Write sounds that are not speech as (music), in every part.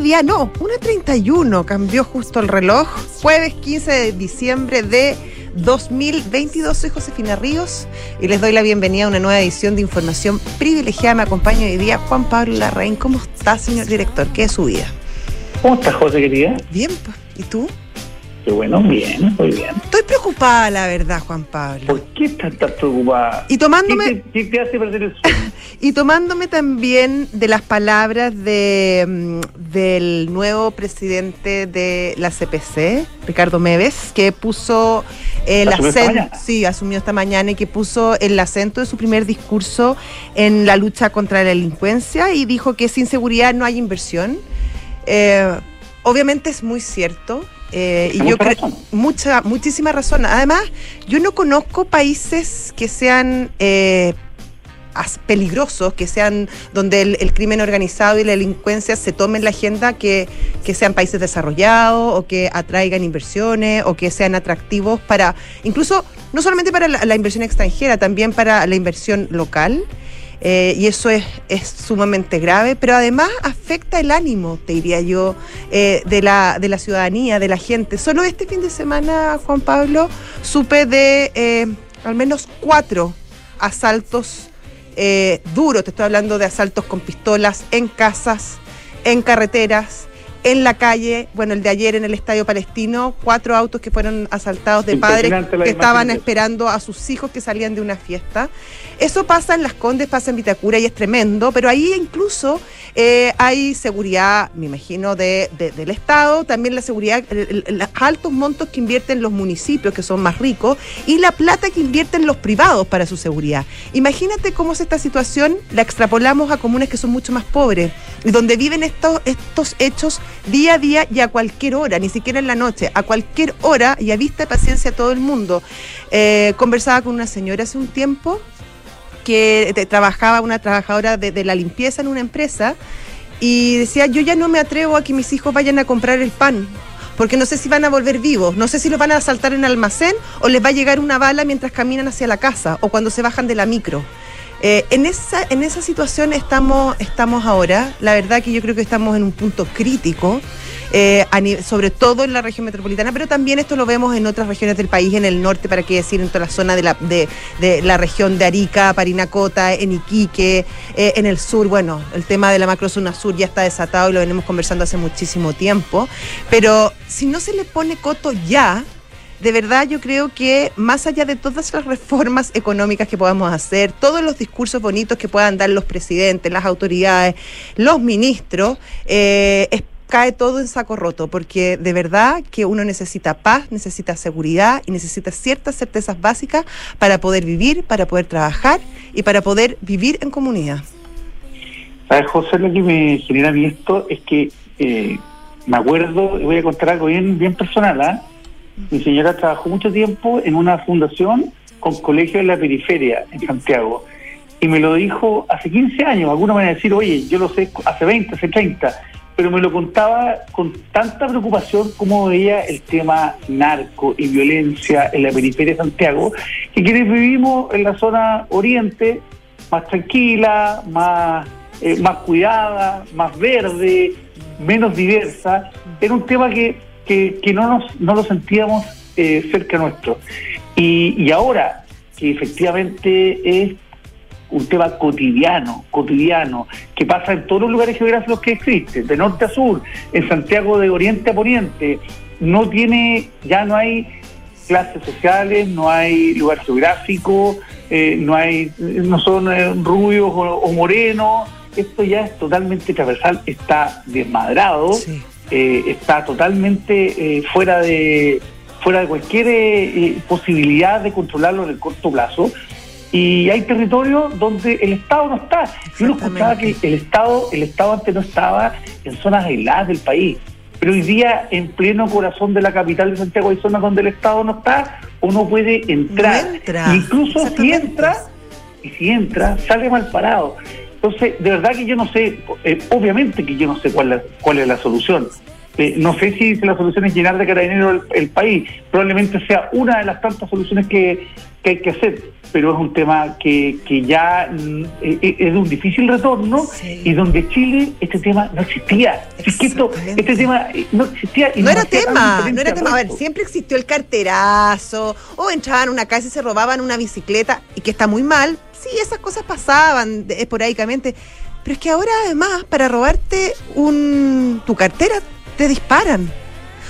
media, no, una treinta y uno, cambió justo el reloj. Jueves 15 de diciembre de 2022, soy Josefina Ríos y les doy la bienvenida a una nueva edición de Información Privilegiada. Me acompaña hoy día Juan Pablo Larraín. ¿Cómo está, señor director? ¿Qué es su vida? ¿Cómo estás, José, querida? Bien, pues. ¿y tú? Qué bueno, bien, muy bien. Estoy preocupada, la verdad, Juan Pablo. ¿Por qué estás tan preocupada? Y tomándome... ¿Qué te, qué te hace perder el sueño? (laughs) Y tomándome también de las palabras de, mm, del nuevo presidente de la CPC, Ricardo Meves, que puso el ¿Asumió esta acento, sí, asumió esta mañana y que puso el acento de su primer discurso en la lucha contra la delincuencia y dijo que sin seguridad no hay inversión. Eh, obviamente es muy cierto. Eh, y yo creo razón. mucha, muchísima razón. Además, yo no conozco países que sean eh, peligrosos, que sean donde el, el crimen organizado y la delincuencia se tomen la agenda, que, que sean países desarrollados o que atraigan inversiones o que sean atractivos para, incluso no solamente para la, la inversión extranjera, también para la inversión local. Eh, y eso es, es sumamente grave, pero además afecta el ánimo, te diría yo, eh, de, la, de la ciudadanía, de la gente. Solo este fin de semana, Juan Pablo, supe de eh, al menos cuatro asaltos duros, te estoy hablando de asaltos con pistolas en casas, en carreteras, en la calle, bueno, el de ayer en el Estadio Palestino, cuatro autos que fueron asaltados de padres que estaban esperando a sus hijos que salían de una fiesta. Eso pasa en Las Condes, pasa en Vitacura y es tremendo, pero ahí incluso eh, hay seguridad, me imagino, de, de- del Estado, también la seguridad, los altos montos que invierten los municipios, que son más ricos, y la plata que invierten los privados para su seguridad. Imagínate cómo es esta situación, la extrapolamos a comunes que son mucho más pobres, y donde viven estos, estos hechos día a día y a cualquier hora, ni siquiera en la noche, a cualquier hora y a vista de paciencia a todo el mundo. Eh, conversaba con una señora hace un tiempo que te- trabajaba, una trabajadora de, de la limpieza en una empresa, y decía, yo ya no me atrevo a que mis hijos vayan a comprar el pan, porque no sé si van a volver vivos, no sé si los van a asaltar en el almacén o les va a llegar una bala mientras caminan hacia la casa o cuando se bajan de la micro. Eh, en, esa, en esa situación estamos, estamos ahora. La verdad que yo creo que estamos en un punto crítico, eh, sobre todo en la región metropolitana, pero también esto lo vemos en otras regiones del país, en el norte, para qué decir, en toda la zona de la, de, de la región de Arica, Parinacota, en Iquique, eh, en el sur. Bueno, el tema de la macrozona sur ya está desatado y lo venimos conversando hace muchísimo tiempo, pero si no se le pone coto ya, de verdad yo creo que más allá de todas las reformas económicas que podamos hacer, todos los discursos bonitos que puedan dar los presidentes, las autoridades, los ministros, eh, es- cae todo en saco roto, porque de verdad que uno necesita paz, necesita seguridad y necesita ciertas certezas básicas para poder vivir, para poder trabajar y para poder vivir en comunidad. ¿Sabes, José? Lo que me genera a esto es que eh, me acuerdo, voy a contar algo bien, bien personal, ¿ah? Mi señora trabajó mucho tiempo en una fundación con colegios en la periferia, en Santiago. Y me lo dijo hace 15 años. Algunos van a decir, oye, yo lo sé hace 20, hace 30. Pero me lo contaba con tanta preocupación como veía el tema narco y violencia en la periferia de Santiago, que quienes vivimos en la zona oriente, más tranquila, más, eh, más cuidada, más verde, menos diversa, era un tema que, que, que no, nos, no lo sentíamos eh, cerca nuestro. Y, y ahora que efectivamente es un tema cotidiano, cotidiano, que pasa en todos los lugares geográficos que existen, de norte a sur, en Santiago de oriente a poniente, no tiene, ya no hay clases sociales, no hay lugar geográfico, eh, no hay, no son eh, rubios o, o morenos, esto ya es totalmente transversal, está desmadrado, Sí. eh, está totalmente eh, fuera de fuera de cualquier posibilidad de controlarlo en el corto plazo. Y hay territorios donde el Estado no está. Yo no escuchaba que el Estado, el Estado antes no estaba en zonas aisladas del país. pero hoy día en pleno corazón de la capital de Santiago hay zonas donde el Estado no está o no puede entrar. Incluso si entra, y si entra, sale mal parado. Entonces, de verdad que yo no sé, eh, obviamente que yo no sé cuál, cuál es la solución. Eh, no sé si la solución es llenar de carabineros el, país. Probablemente sea una de las tantas soluciones que, hay que hacer, pero es un tema que, que ya mm, eh, es de un difícil retorno y donde Chile este tema no existía. Es que esto, este tema no existía. Y no, era tema, no era tema. A ver, siempre existió el carterazo, o entraban a una casa y se robaban una bicicleta, y que está muy mal, sí, esas cosas pasaban esporádicamente. Pero es que ahora además, para robarte un, tu cartera, te disparan.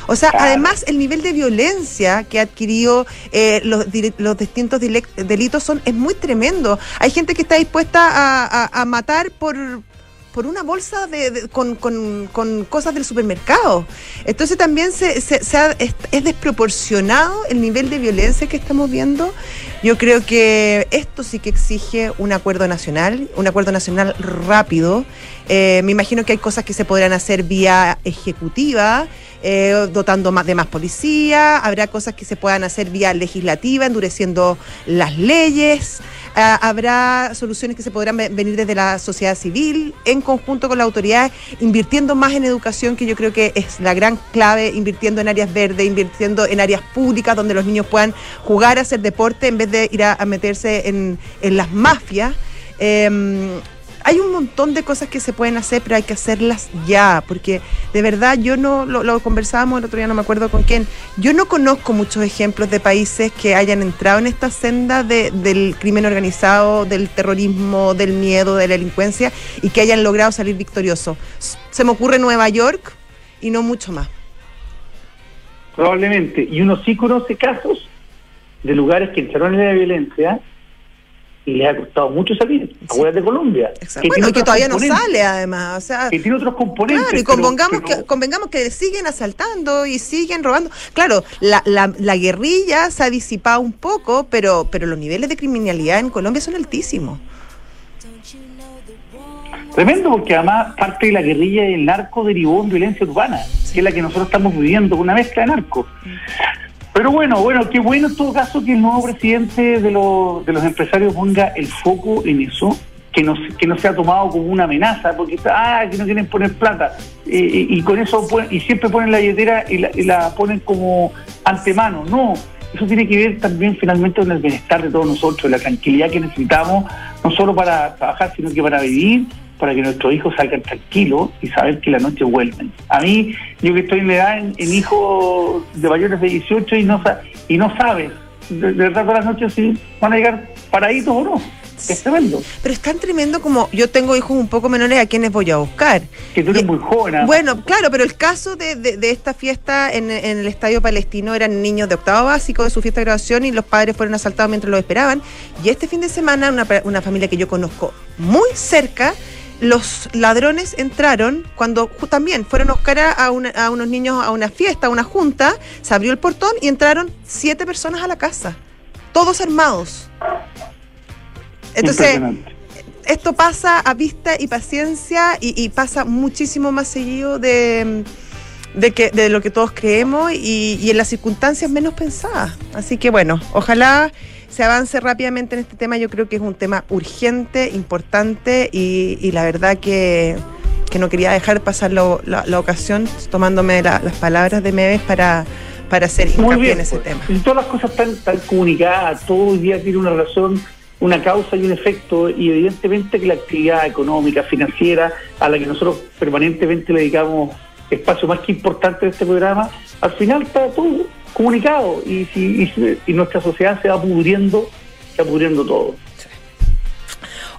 O sea, además el nivel de violencia que ha adquirido eh, los, los, distintos delitos son es muy tremendo. Hay gente que está dispuesta a matar por, por una bolsa de, con, con, con, cosas del supermercado. Entonces también se, se, es, desproporcionado el nivel de violencia que estamos viendo. Yo creo que esto sí que exige un acuerdo nacional, un acuerdo nacional rápido. Eh, me imagino que hay cosas que se podrán hacer vía ejecutiva. Eh, dotando más de más policía, habrá cosas que se puedan hacer vía legislativa, endureciendo las leyes. Ah, habrá soluciones que se podrán venir desde la sociedad civil, en conjunto con la autoridad, invirtiendo más en educación, que yo creo que es la gran clave, invirtiendo en áreas verdes, invirtiendo en áreas públicas donde los niños puedan jugar, hacer deporte, en vez de ir a, meterse en, en las mafias. Eh, hay un montón de cosas que se pueden hacer, pero hay que hacerlas ya, porque de verdad yo no, lo, conversábamos el otro día, no me acuerdo con quién, yo no conozco muchos ejemplos de países que hayan entrado en esta senda del crimen organizado, del terrorismo, del miedo, de la delincuencia y que hayan logrado salir victoriosos. Se me ocurre Nueva York y no mucho más. Probablemente, y uno sí conoce casos de lugares que entraron en la violencia y le ha costado mucho salir. Acuérdate de Colombia. Que bueno, que todavía no sale además. O sea, que tiene otros componentes. Claro, y convengamos, que, convengamos que siguen asaltando y siguen robando. Claro, la, la, la, guerrilla se ha disipado un poco, pero, pero los niveles de criminalidad en Colombia son altísimos. Tremendo, porque además parte de la guerrilla y el narco derivó en violencia urbana, que es la que nosotros estamos viviendo, una mezcla de narco. Pero bueno, bueno, qué bueno en todo caso que el nuevo presidente de, los, de los empresarios ponga el foco en eso, que no, que no sea tomado como una amenaza, porque ah, que no quieren poner plata, y con eso y siempre ponen la billetera y la, y la ponen como antemano. No, eso tiene que ver también finalmente con el bienestar de todos nosotros, la tranquilidad que necesitamos, no solo para trabajar, sino que para vivir para que nuestros hijos salgan tranquilos y saber que la noche vuelven. A mí, yo que estoy en la edad en, hijos de mayores de 18 y no, y no sabes de, verdad todas las noches si van a llegar paraditos o no. Es tremendo. Pero es tan tremendo como yo tengo hijos un poco menores a quienes voy a buscar. Que tú eres muy joven. Bueno, claro, pero el caso de, de, esta fiesta en, el Estadio Palestino eran niños de octavo básico de su fiesta de graduación y los padres fueron asaltados mientras lo esperaban. Y este fin de semana una, una familia que yo conozco muy cerca los ladrones entraron cuando también fueron a buscar a, unos niños a una fiesta, a una junta, se abrió el portón y entraron siete personas a la casa, todos armados. Entonces, esto pasa a vista y paciencia y, pasa muchísimo más seguido de, que, de lo que todos creemos y, y en las circunstancias menos pensadas. Así que bueno, ojalá se avance rápidamente en este tema. Yo creo que es un tema urgente, importante y, la verdad que, no quería dejar pasar la, ocasión tomándome las palabras de Meves para, para hacer hincapié en ese pues. tema. Y todas las cosas están, comunicadas, todo el día tiene una razón una causa y un efecto y evidentemente que la actividad económica, financiera, a la que nosotros permanentemente le dedicamos espacio más que importante de este programa, al final está todo comunicado y, si, y, nuestra sociedad se va pudriendo, se va pudriendo todo.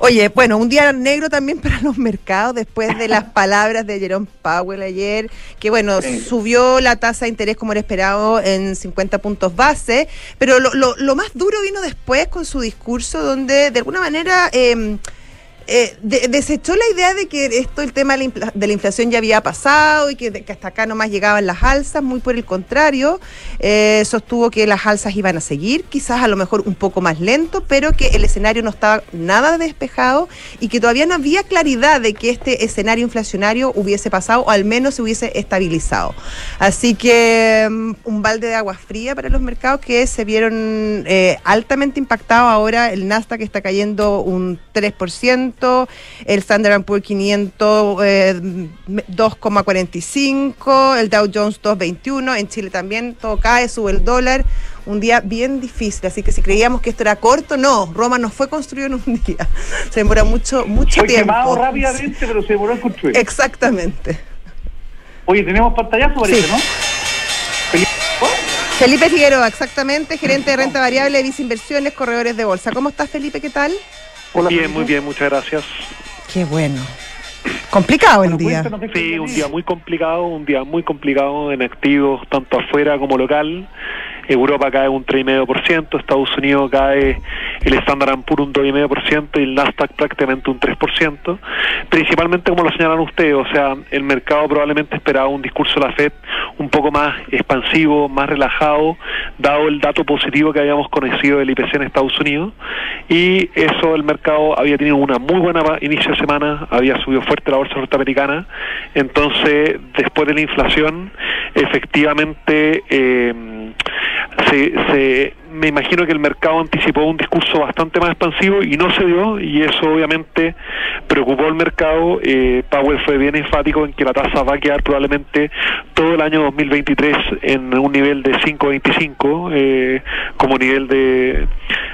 Oye, bueno, un día negro también para los mercados después de las (laughs) palabras de Jerome Powell ayer, que bueno, subió la tasa de interés como era esperado en 50 puntos base, pero lo, lo, lo, más duro vino después con su discurso donde de alguna manera... Eh, eh, desechó la idea de que esto, el tema de la, inflación ya había pasado y que, hasta acá nomás llegaban las alzas, muy por el contrario, eh, sostuvo que las alzas iban a seguir, quizás a lo mejor un poco más lento, pero que el escenario no estaba nada despejado y que todavía no había claridad de que este escenario inflacionario hubiese pasado o al menos se hubiese estabilizado. Así que mm, un balde de agua fría para los mercados que se vieron eh, altamente impactados ahora, el Nasdaq está cayendo un 3%, el Standard Poor's 500 2,45, el Dow Jones 2,21, en Chile también todo cae, sube el dólar, un día bien difícil, así que si creíamos que esto era corto, no, Roma no fue construido en un (laughs) día, se demora mucho, mucho fue tiempo. quemado rápidamente, pero se demoró en construir. Exactamente. Oye, tenemos pantallazo, parece, ¿no? Felipe Figueroa, exactamente, gerente de renta variable de Vice Inversiones, corredores de bolsa. ¿Cómo estás, Felipe? ¿Qué tal? Bien, muy bien, muchas gracias. Qué bueno. Complicado el día. Sí, un día muy complicado, un día muy complicado en activos tanto afuera como local. Europa cae un 3,5%, Estados Unidos cae el Standard Poor's un 2,5% y el Nasdaq prácticamente un 3%, principalmente como lo señalan ustedes, o sea, el mercado probablemente esperaba un discurso de la Fed un poco más expansivo, más relajado, dado el dato positivo que habíamos conocido del IPC en Estados Unidos. Y eso el mercado había tenido una muy buena inicio de semana, había subido fuerte la bolsa norteamericana, entonces después de la inflación efectivamente eh, se, se, me imagino que el mercado anticipó un discurso bastante más expansivo y no se dio y eso obviamente preocupó al mercado. Eh, Powell fue bien enfático en que la tasa va a quedar probablemente todo el año 2023 en un nivel de 5.25 eh, como nivel de,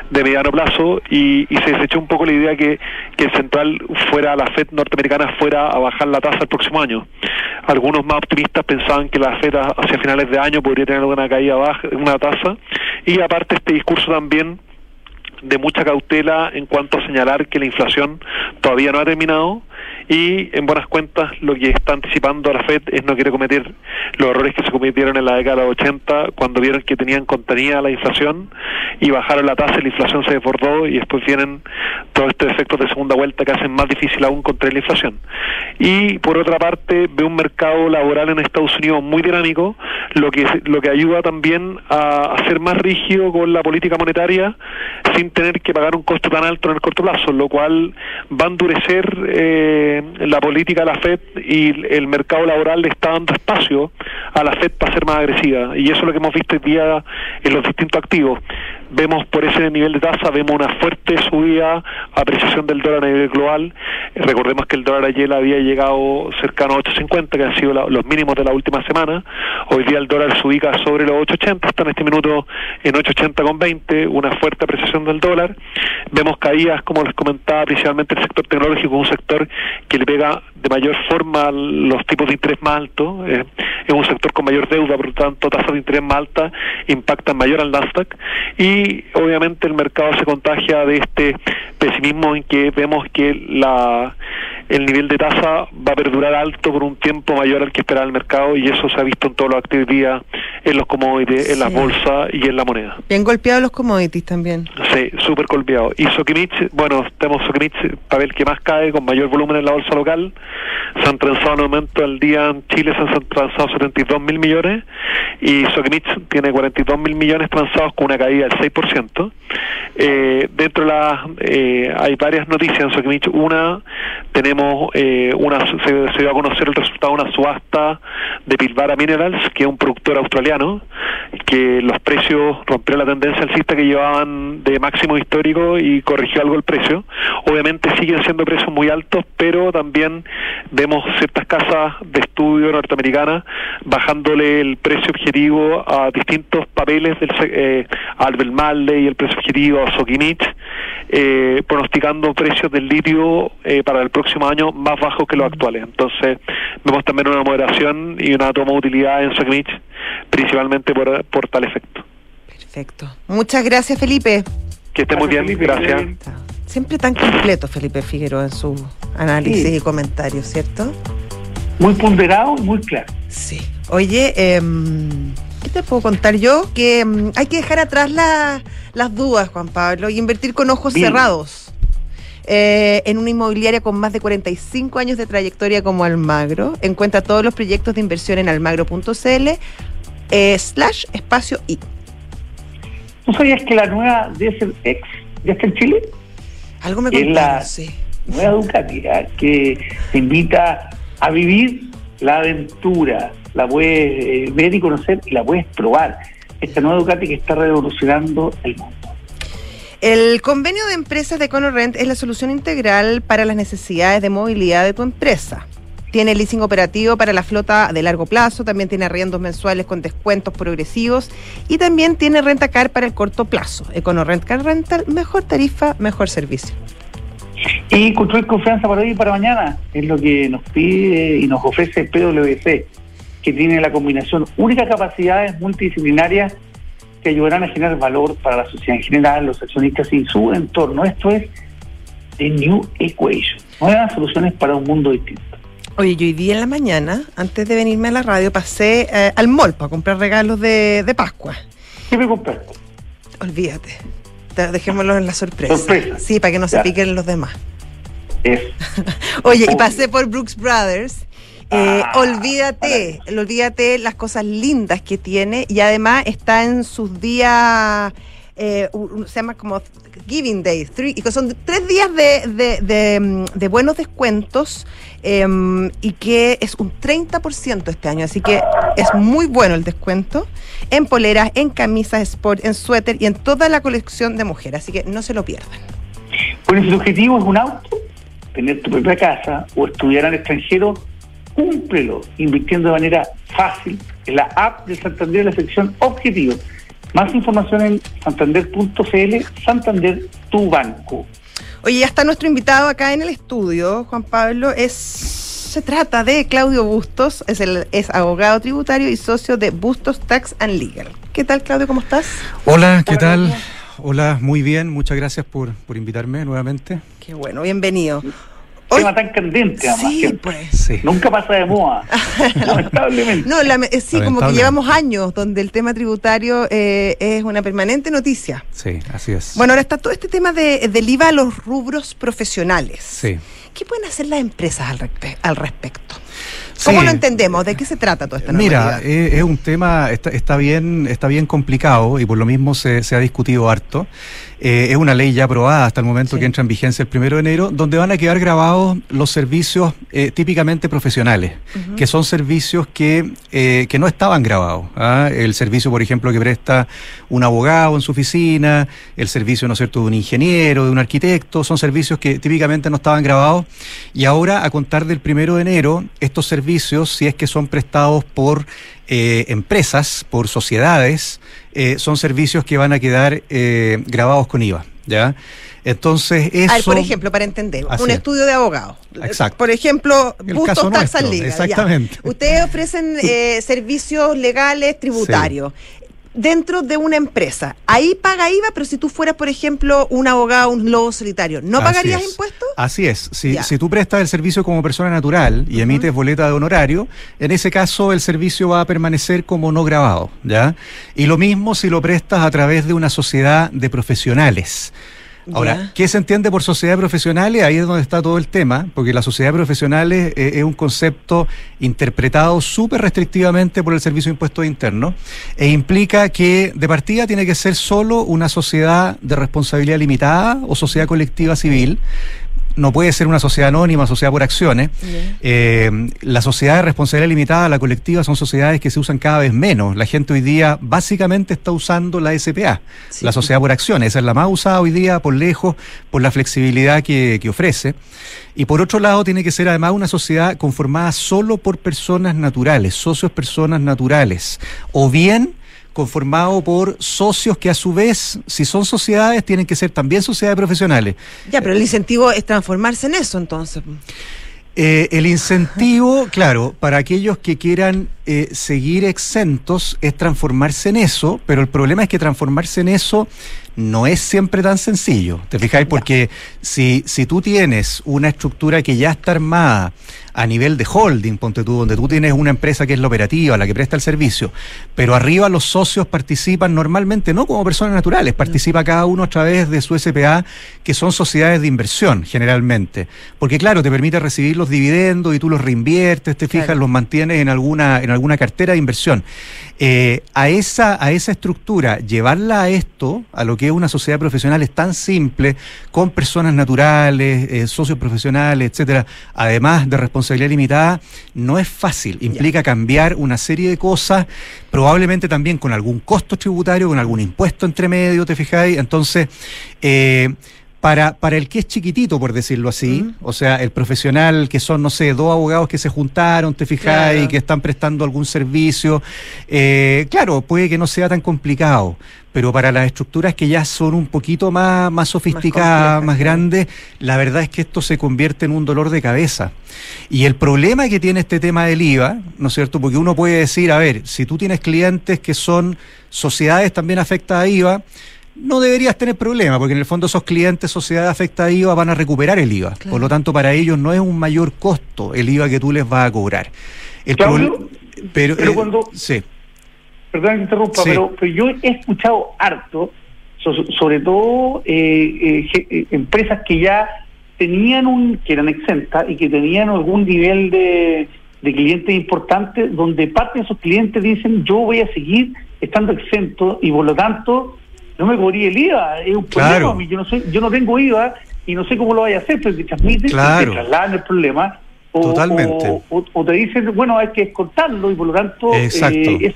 de mediano plazo y, y, se desechó un poco la idea que, que el central fuera, la Fed norteamericana fuera a bajar la tasa el próximo año. Algunos más optimistas pensaban que la Fed hacia finales de año podría tener una caída baja, una tasa y aparte este discurso también de mucha cautela en cuanto a señalar que la inflación todavía no ha terminado y en buenas cuentas lo que está anticipando la Fed es no quiere cometer los errores que se cometieron en la década de 80 cuando vieron que tenían contenida la inflación y bajaron la tasa y la inflación se desbordó y después vienen todos estos efectos de segunda vuelta que hacen más difícil aún contra la inflación. Y por otra parte ve un mercado laboral en Estados Unidos muy dinámico, lo que, lo que ayuda también a, a ser más rígido con la política monetaria sin tener que pagar un costo tan alto en el corto plazo, lo cual va a endurecer eh, la política de la Fed y el mercado laboral le está dando espacio a la Fed para ser más agresiva. Y eso es lo que hemos visto día en los distintos activos. Vemos por ese nivel de tasa, vemos una fuerte subida, apreciación del dólar a nivel global. Recordemos que el dólar ayer había llegado cercano a 8.50, que han sido los mínimos de la última semana. Hoy día el dólar se ubica sobre los 8.80, está en este minuto en 8.80 con 20, una fuerte apreciación del dólar. Vemos caídas, como les comentaba, principalmente el sector tecnológico, un sector que le pega de mayor forma los tipos de interés más altos. Es un sector con mayor deuda, por lo tanto, tasas de interés más altas impactan mayor al Nasdaq. Y obviamente el mercado se contagia de este pesimismo en que vemos que la el nivel de tasa va a perdurar alto por un tiempo mayor al que esperaba el mercado y eso se ha visto en todas las actividades, en los commodities, en las bolsas y en la moneda. Bien golpeados los commodities también. Sí, súper golpeado. Y Sokimich, bueno, tenemos Sokimich, papel que más cae, con mayor volumen en la bolsa local. Se han transado en aumento al día en Chile, se han transado 72 mil millones y Sokimich tiene 42 mil millones transados con una caída del 6%. Eh, dentro de las, eh, hay varias noticias en Sokimich. Una, tenemos eh, una, se, se dio a conocer el resultado de una subasta de Pilbara Minerals, que es un productor australiano, que los precios rompió la tendencia alcista que llevaban de máximo histórico y corrigió algo el precio. Obviamente siguen siendo precios muy altos, pero también vemos ciertas casas de estudio norteamericanas bajándole el precio objetivo a distintos papeles del eh, Albert Marley y el precio objetivo a Soquimich, eh, pronosticando precios del litio eh, para el próximo año más bajos que los actuales. Entonces vemos también una moderación y una toma de utilidad en Soquimich, principalmente por, por tal efecto. Perfecto. Muchas gracias, Felipe. Que esté muy bien, gracias. Siempre tan completo, Felipe Figueroa, en su análisis y comentarios, ¿cierto? Muy ponderado, muy claro. Sí. Oye, em, ¿qué te puedo contar yo? Que em, hay que dejar atrás las dudas, Juan Pablo, y invertir con ojos cerrados. eh, en una inmobiliaria con más de 45 años de trayectoria como Almagro. Encuentra todos los proyectos de inversión en almagro.cl eh, slash espacio I. ¿Tú sabías que la nueva X ya está en Chile? Algo me Es contaron, la sí. nueva Ducati, que te invita a vivir la aventura. La puedes eh, ver y conocer y la puedes probar. Esta nueva Ducati que está revolucionando el mundo. El convenio de empresas de EconoRent es la solución integral para las necesidades de movilidad de tu empresa. Tiene leasing operativo para la flota de largo plazo, también tiene arriendos mensuales con descuentos progresivos y también tiene renta car para el corto plazo. EconoRent Car Rental, mejor tarifa, mejor servicio. Y construir confianza para hoy y para mañana es lo que nos pide y nos ofrece PwC, que tiene la combinación única de capacidades multidisciplinarias que ayudarán a generar valor para la sociedad en general, los accionistas y su entorno. Esto es The New Equation, nuevas soluciones para un mundo distinto. Oye, yo hoy día en la mañana, antes de venirme a la radio, pasé eh, al mall para comprar regalos de, de Pascua. ¿Qué me compraste? Olvídate. Te- Dejémoslo en la sorpresa. Sorpresa. Sí, para que no se piquen los demás. Es (laughs) Oye, y pasé por Brooks Brothers. Eh, Ah, olvídate, olvídate las cosas lindas que tiene y además está en sus días, eh, se llama como Giving Day, three- y son tres días de, de- de, mm, buenos descuentos em, y que es un 30% este año, así que es muy bueno el descuento en poleras, en camisas sport, en suéter y en toda la colección de mujer, así que no se lo pierdan. Bueno, si tu objetivo es un auto, tener tu propia casa o estudiar al extranjero, cúmplelo invirtiendo de manera fácil en la app de Santander la sección Objetivo. Más información en santander.cl, Santander, tu banco. Oye, ya está nuestro invitado acá en el estudio, Juan Pablo. Es, se trata de Claudio Bustos, es, el, es abogado tributario y socio de Bustos Tax and Legal. ¿Qué tal, Claudio? ¿Cómo estás? Hola, ¿qué Hola, tal? Hola, muy bien, muchas gracias por, por invitarme nuevamente. Qué bueno, bienvenido. Hoy- Tema tan candente, además. sí, pues. Sí. Nunca pasa de moda, (laughs) lamentablemente. No, la- eh, sí, como que llevamos años donde el tema tributario eh, es una permanente noticia. Sí, así es. Bueno, ahora está todo este tema de, del IVA a los rubros profesionales. Sí. ¿Qué pueden hacer las empresas al, respe- al respecto? ¿Cómo Sí. lo entendemos? ¿De qué se trata toda esta Mira, eh, es un tema, está, está bien, está bien complicado y por lo mismo se, se ha discutido harto. Eh, es una ley ya aprobada hasta el momento Sí. que entra en vigencia el primero de enero, donde van a quedar grabados los servicios eh, típicamente profesionales, que son servicios que, eh, que no estaban grabados. ¿ah? El servicio, por ejemplo, que presta un abogado en su oficina, el servicio, ¿no es cierto?, de un ingeniero, de un arquitecto, son servicios que típicamente no estaban grabados y ahora, a contar del primero de enero, estos servicios, si es que son prestados por eh, empresas, por sociedades, eh, son servicios que van a quedar eh, grabados con IVA, ¿ya? Entonces, eso... A ver, por ejemplo, para entender, Así un es. estudio de abogado. Exacto. Por ejemplo, El Bustos Tax Legal, ya. exactamente. Ustedes ofrecen (laughs) eh, servicios legales tributarios. Dentro de una empresa, ahí paga IVA, pero si tú fueras, por ejemplo, un abogado, un lobo solitario, ¿no pagarías es. impuestos? Así es. Si tú prestas el servicio como persona natural y emites boleta de honorario, en ese caso el servicio va a permanecer como no grabado, ¿ya? Y lo mismo si lo prestas a través de una sociedad de profesionales. Ahora. ¿qué se entiende por sociedad de profesionales? Ahí es donde está todo el tema, porque la sociedad de profesionales eh, es un concepto interpretado súper restrictivamente por el Servicio de Impuestos Internos e implica que de partida tiene que ser solo una sociedad de responsabilidad limitada o sociedad colectiva civil. No puede ser una sociedad anónima, sociedad por acciones. Eh, la sociedad de responsabilidad limitada, la colectiva, son sociedades que se usan cada vez menos. La gente hoy día básicamente está usando la SPA, Sí. la sociedad por acciones. Esa es la más usada hoy día por lejos, por la flexibilidad que, que ofrece. Y por otro lado, tiene que ser además una sociedad conformada solo por personas naturales, socios personas naturales. O bien conformado por socios que a su vez, si son sociedades, tienen que ser también sociedades profesionales. Ya, pero el incentivo es transformarse en eso, entonces. Eh, el incentivo, (laughs) claro, para aquellos que quieran eh, seguir exentos es transformarse en eso, pero el problema es que transformarse en eso no es siempre tan sencillo, ¿te fijáis? Porque si, si tú tienes una estructura que ya está armada a nivel de holding, ponte tú, donde tú tienes una empresa que es la operativa, la que presta el servicio, pero arriba los socios participan normalmente no como personas naturales, participa cada uno a través de su SPA, que son sociedades de inversión generalmente. Porque claro, te permite recibir los dividendos y tú los reinviertes, te fijas, los mantienes en alguna, en alguna cartera de inversión. Eh, a, esa, a esa estructura, llevarla a esto, a lo que es una sociedad profesional, es tan simple, con personas naturales, eh, socios profesionales, etcétera, además de responsabilidad limitada, no es fácil. Implica cambiar una serie de cosas, probablemente también con algún costo tributario, con algún impuesto entre medio, ¿te fijáis? Entonces, eh, para, para el que es chiquitito, por decirlo así, o sea, el profesional que son, no sé, dos abogados que se juntaron, te fijáis, y que están prestando algún servicio, eh, claro, puede que no sea tan complicado, pero para las estructuras que ya son un poquito más, más sofisticadas, más, grandes, la verdad es que esto se convierte en un dolor de cabeza. Y el problema que tiene este tema del IVA, ¿no es cierto? Porque uno puede decir, a ver, si tú tienes clientes que son sociedades también afectadas a IVA, no deberías tener problema, porque en el fondo esos clientes, sociedades afectadas a IVA, van a recuperar el IVA. Por lo tanto, para ellos no es un mayor costo el IVA que tú les vas a cobrar. El pero, pero eh, cuando... Sí. Perdón que interrumpa, pero, yo he escuchado harto, sobre todo eh, eh, empresas que ya tenían un, que eran exentas y que tenían algún nivel de, de clientes importantes, donde parte de esos clientes dicen, yo voy a seguir estando exento y por lo tanto no me cobrí el IVA, es un problema yo no sé, yo no tengo IVA y no sé cómo lo vaya a hacer, pero te transmiten, claro. te trasladan el problema. O, Totalmente. O, te dicen, bueno, hay que descontarlo y por lo tanto eh,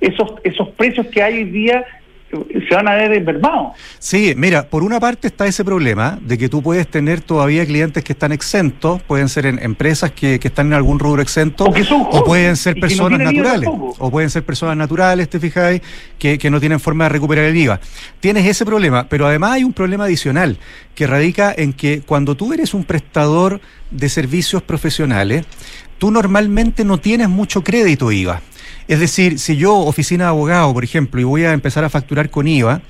esos, esos precios que hay hoy día se van a ver enfermados. Sí, mira, por una parte está ese problema de que tú puedes tener todavía clientes que están exentos, pueden ser en empresas que, que están en algún rubro exento, o, pueden ser personas naturales, o pueden ser personas naturales, te fijáis, que, que no tienen forma de recuperar el IVA. Tienes ese problema, pero además hay un problema adicional que radica en que cuando tú eres un prestador de servicios profesionales, tú normalmente no tienes mucho crédito IVA. Es decir, si yo, oficina de abogado, por ejemplo, y voy a empezar a facturar con IVA,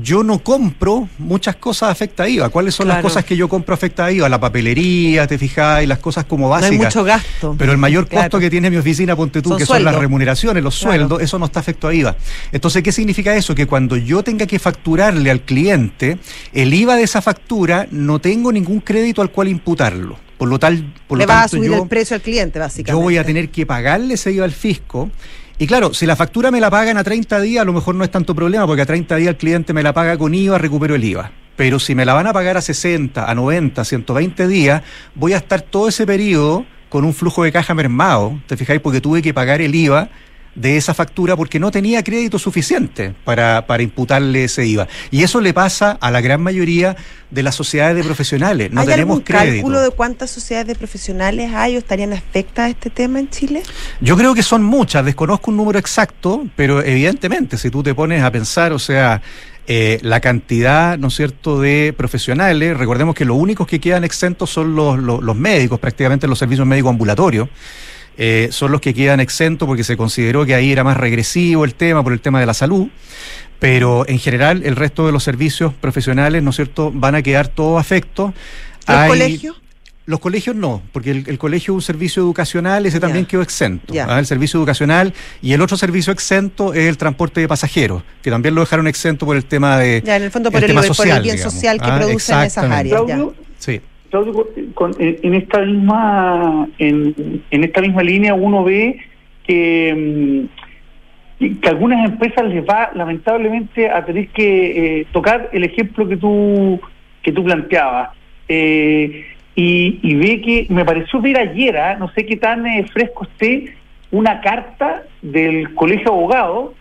yo no compro muchas cosas afecta a IVA. ¿Cuáles son las cosas que yo compro afecta a IVA? La papelería, te fijas, y las cosas como básicas. No hay mucho gasto. Pero el mayor costo que tiene mi oficina, ponte tú, que son las remuneraciones, los sueldos, eso no está afecto a IVA. Entonces, ¿qué significa eso? Que cuando yo tenga que facturarle al cliente, el IVA de esa factura no tengo ningún crédito al cual imputarlo. Por lo tal, por Le lo va a subir el precio al cliente, básicamente. Yo voy a tener que pagarle ese IVA al fisco. Y claro, si la factura me la pagan a 30 días, a lo mejor no es tanto problema, porque a 30 días el cliente me la paga con IVA, recupero el IVA. Pero si me la van a pagar a 60, a 90, 120 días, voy a estar todo ese periodo con un flujo de caja mermado, ¿te fijáis? Porque tuve que pagar el IVA de esa factura porque no tenía crédito suficiente para, para imputarle ese IVA. Y eso le pasa a la gran mayoría de las sociedades de profesionales. No ¿Hay tenemos algún cálculo de cuántas sociedades de profesionales hay o estarían afectadas a este tema en Chile? Yo creo que son muchas, desconozco un número exacto, pero evidentemente si tú te pones a pensar, o sea, eh, la cantidad, ¿no es cierto?, de profesionales. Recordemos que los únicos que quedan exentos son los, los, los médicos, prácticamente los servicios médicos ambulatorios. Eh, son los que quedan exentos porque se consideró que ahí era más regresivo el tema por el tema de la salud, pero en general el resto de los servicios profesionales, ¿no es cierto?, van a quedar todos afectos. ¿Los colegios? Los colegios no, porque el, colegio es un servicio educacional, ese también quedó exento. ¿ah? El servicio educacional y el otro servicio exento es el transporte de pasajeros, que también lo dejaron exento por el tema de. Ya, en el fondo por el, bien social que ¿ah? producen esas áreas. Sí en esta misma en, esta misma línea uno ve que, mm, que algunas empresas les va lamentablemente a tener que eh, tocar el ejemplo que tú que tú planteabas. Eh, y, ve que me pareció ver ayer ¿ah? no sé qué tan eh, fresco esté una carta del colegio abogado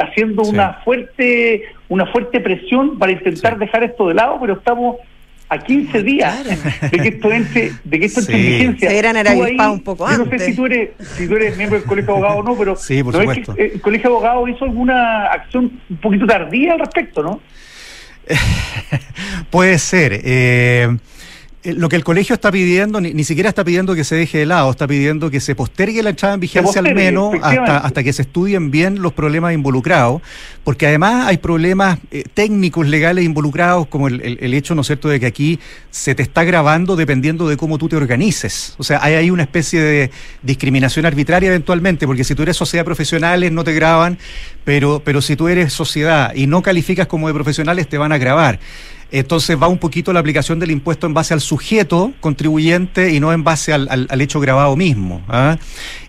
haciendo una fuerte una fuerte presión para intentar dejar esto de lado pero estamos a 15 días de que esto entre, de que esto entre en vigencia. Se eran un poco yo no sé si tú eres, si tú eres miembro del colegio de abogados o no, pero sí, por supuesto. el colegio de abogados hizo alguna acción un poquito tardía al respecto, ¿no? (laughs) Puede ser. Eh, Eh, Lo que el colegio está pidiendo, ni, ni siquiera está pidiendo que se deje de lado, está pidiendo que se postergue la entrada en vigencia al menos hasta, hasta que se estudien bien los problemas involucrados, porque además hay problemas eh, técnicos, legales involucrados, como el, el- el hecho, ¿no es cierto?, de que aquí se te está grabando dependiendo de cómo tú te organices. O sea, hay ahí una especie de discriminación arbitraria eventualmente, porque si tú eres sociedad profesionales no te graban, pero, pero si tú eres sociedad y no calificas como de profesionales te van a grabar. Entonces va un poquito la aplicación del impuesto en base al sujeto contribuyente y no en base al, al- hecho grabado mismo. ¿ah?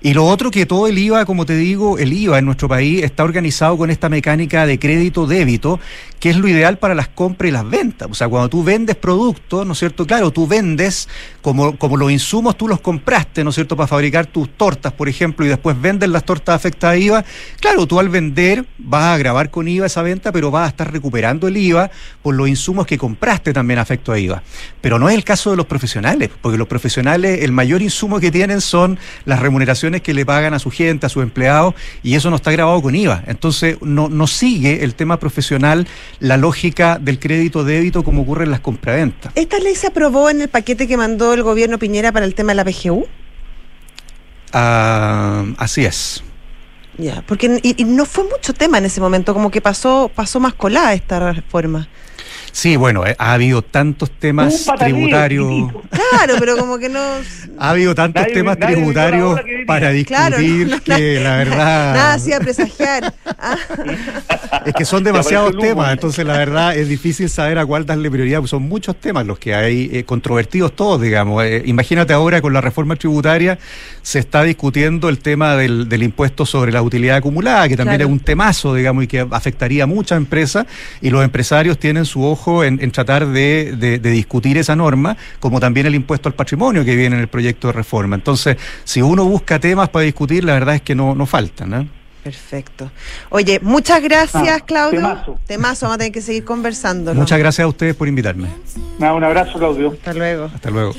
Y lo otro que todo el IVA, como te digo, el IVA en nuestro país está organizado con esta mecánica de crédito-débito, que es lo ideal para las compras y las ventas. O sea, cuando tú vendes productos, ¿no es cierto? Claro, tú vendes como, como los insumos tú los compraste, ¿no es cierto? Para fabricar tus tortas, por ejemplo, y después vendes las tortas afectadas a IVA. Claro, tú al vender vas a grabar con IVA esa venta, pero vas a estar recuperando el IVA por los insumos que compraste también afecto a IVA. Pero no es el caso de los profesionales, porque los profesionales el mayor insumo que tienen son las remuneraciones que le pagan a su gente, a sus empleados, y eso no está grabado con IVA. Entonces no, no sigue el tema profesional la lógica del crédito débito como ocurre en las compraventas. ¿Esta ley se aprobó en el paquete que mandó el gobierno Piñera para el tema de la PGU? Ah, así es. Ya, porque y, y no fue mucho tema en ese momento, como que pasó pasó más colada esta reforma. Sí, bueno, eh, ha habido tantos temas tributarios. Claro, pero como que no (laughs) Ha habido tantos Nadie- temas nadie tributarios para Claro, discutir no, no, que la verdad nada hacía presagiar. Ah, (laughs) es que son demasiados temas, entonces la verdad es difícil saber a cuál darle prioridad, pues son muchos temas los que hay eh, controvertidos todos, digamos. Eh, imagínate ahora con la reforma tributaria se está discutiendo el tema del, del impuesto sobre la utilidad acumulada, que también Claro. es un temazo, digamos, y que afectaría a muchas empresas, y los empresarios tienen su ojo en, en tratar de, de- de discutir esa norma, como también el impuesto al patrimonio que viene en el proyecto de reforma. Entonces, si uno busca temas para discutir, la verdad es que no, no faltan. ¿eh? Perfecto. Oye, muchas gracias, Ah, Claudio. temazo. Temazo, vamos a tener que seguir conversando. Muchas gracias a ustedes por invitarme. Nada, un abrazo, Claudio. Hasta luego. Hasta luego.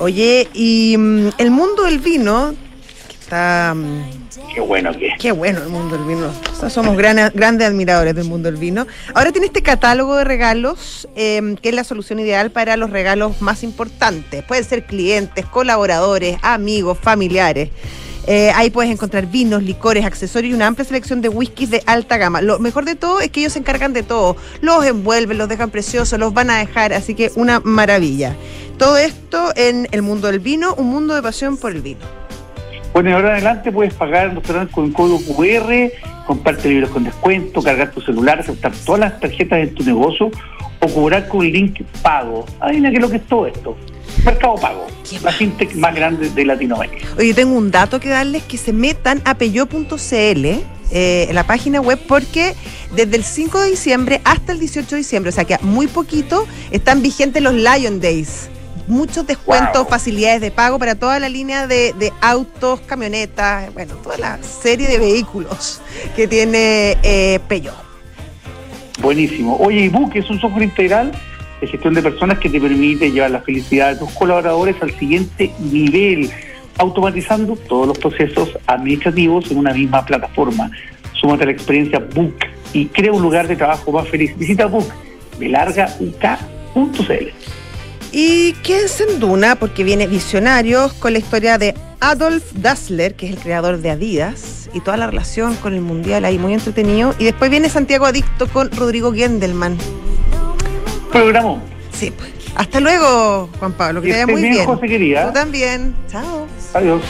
Oye, y mm, el mundo del vino, está... mm, Qué bueno que es. Qué bueno el mundo del vino. O sea, somos gran- grandes admiradores del mundo del vino. Ahora tiene este catálogo de regalos, eh, que es la solución ideal para los regalos más importantes. Pueden ser clientes, colaboradores, amigos, familiares. Eh, ahí puedes encontrar vinos, licores, accesorios y una amplia selección de whiskies de alta gama. Lo mejor de todo es que ellos se encargan de todo. Los envuelven, los dejan preciosos, los van a dejar, así que una maravilla. Todo esto en el mundo del vino, un mundo de pasión por el vino. Bueno, y ahora adelante puedes pagar en restaurantes con código QR, comprarte libros con descuento, cargar tu celular, aceptar todas las tarjetas en tu negocio o cobrar con link pago. Adivina qué es lo que es todo esto. Mercado Pago, la fintech más grande de Latinoamérica. Oye, tengo un dato que darles que se metan a peyo.cl, eh, la página web, porque desde el 5 de diciembre hasta el 18 de diciembre, o sea que a muy poquito, están vigentes los Lion Days. Muchos descuentos, Wow. facilidades de pago para toda la línea de, de autos, camionetas, bueno, toda la serie de vehículos que tiene eh, Peugeot. Buenísimo. Oye, ebook es un software integral de gestión de personas que te permite llevar la felicidad de tus colaboradores al siguiente nivel, automatizando todos los procesos administrativos en una misma plataforma. Súmate a la experiencia Book y crea un lugar de trabajo más feliz. Visita Book de larga UK.cl. Y quédense en Duna porque viene Visionarios con la historia de Adolf Dassler, que es el creador de Adidas, y toda la relación con el Mundial ahí, muy entretenido. Y después viene Santiago Adicto con Rodrigo Gendelman. Programó. Sí, pues. Hasta luego, Juan Pablo, que Que te vaya estés muy bien, bien. José. Tú también. Chao. Adiós.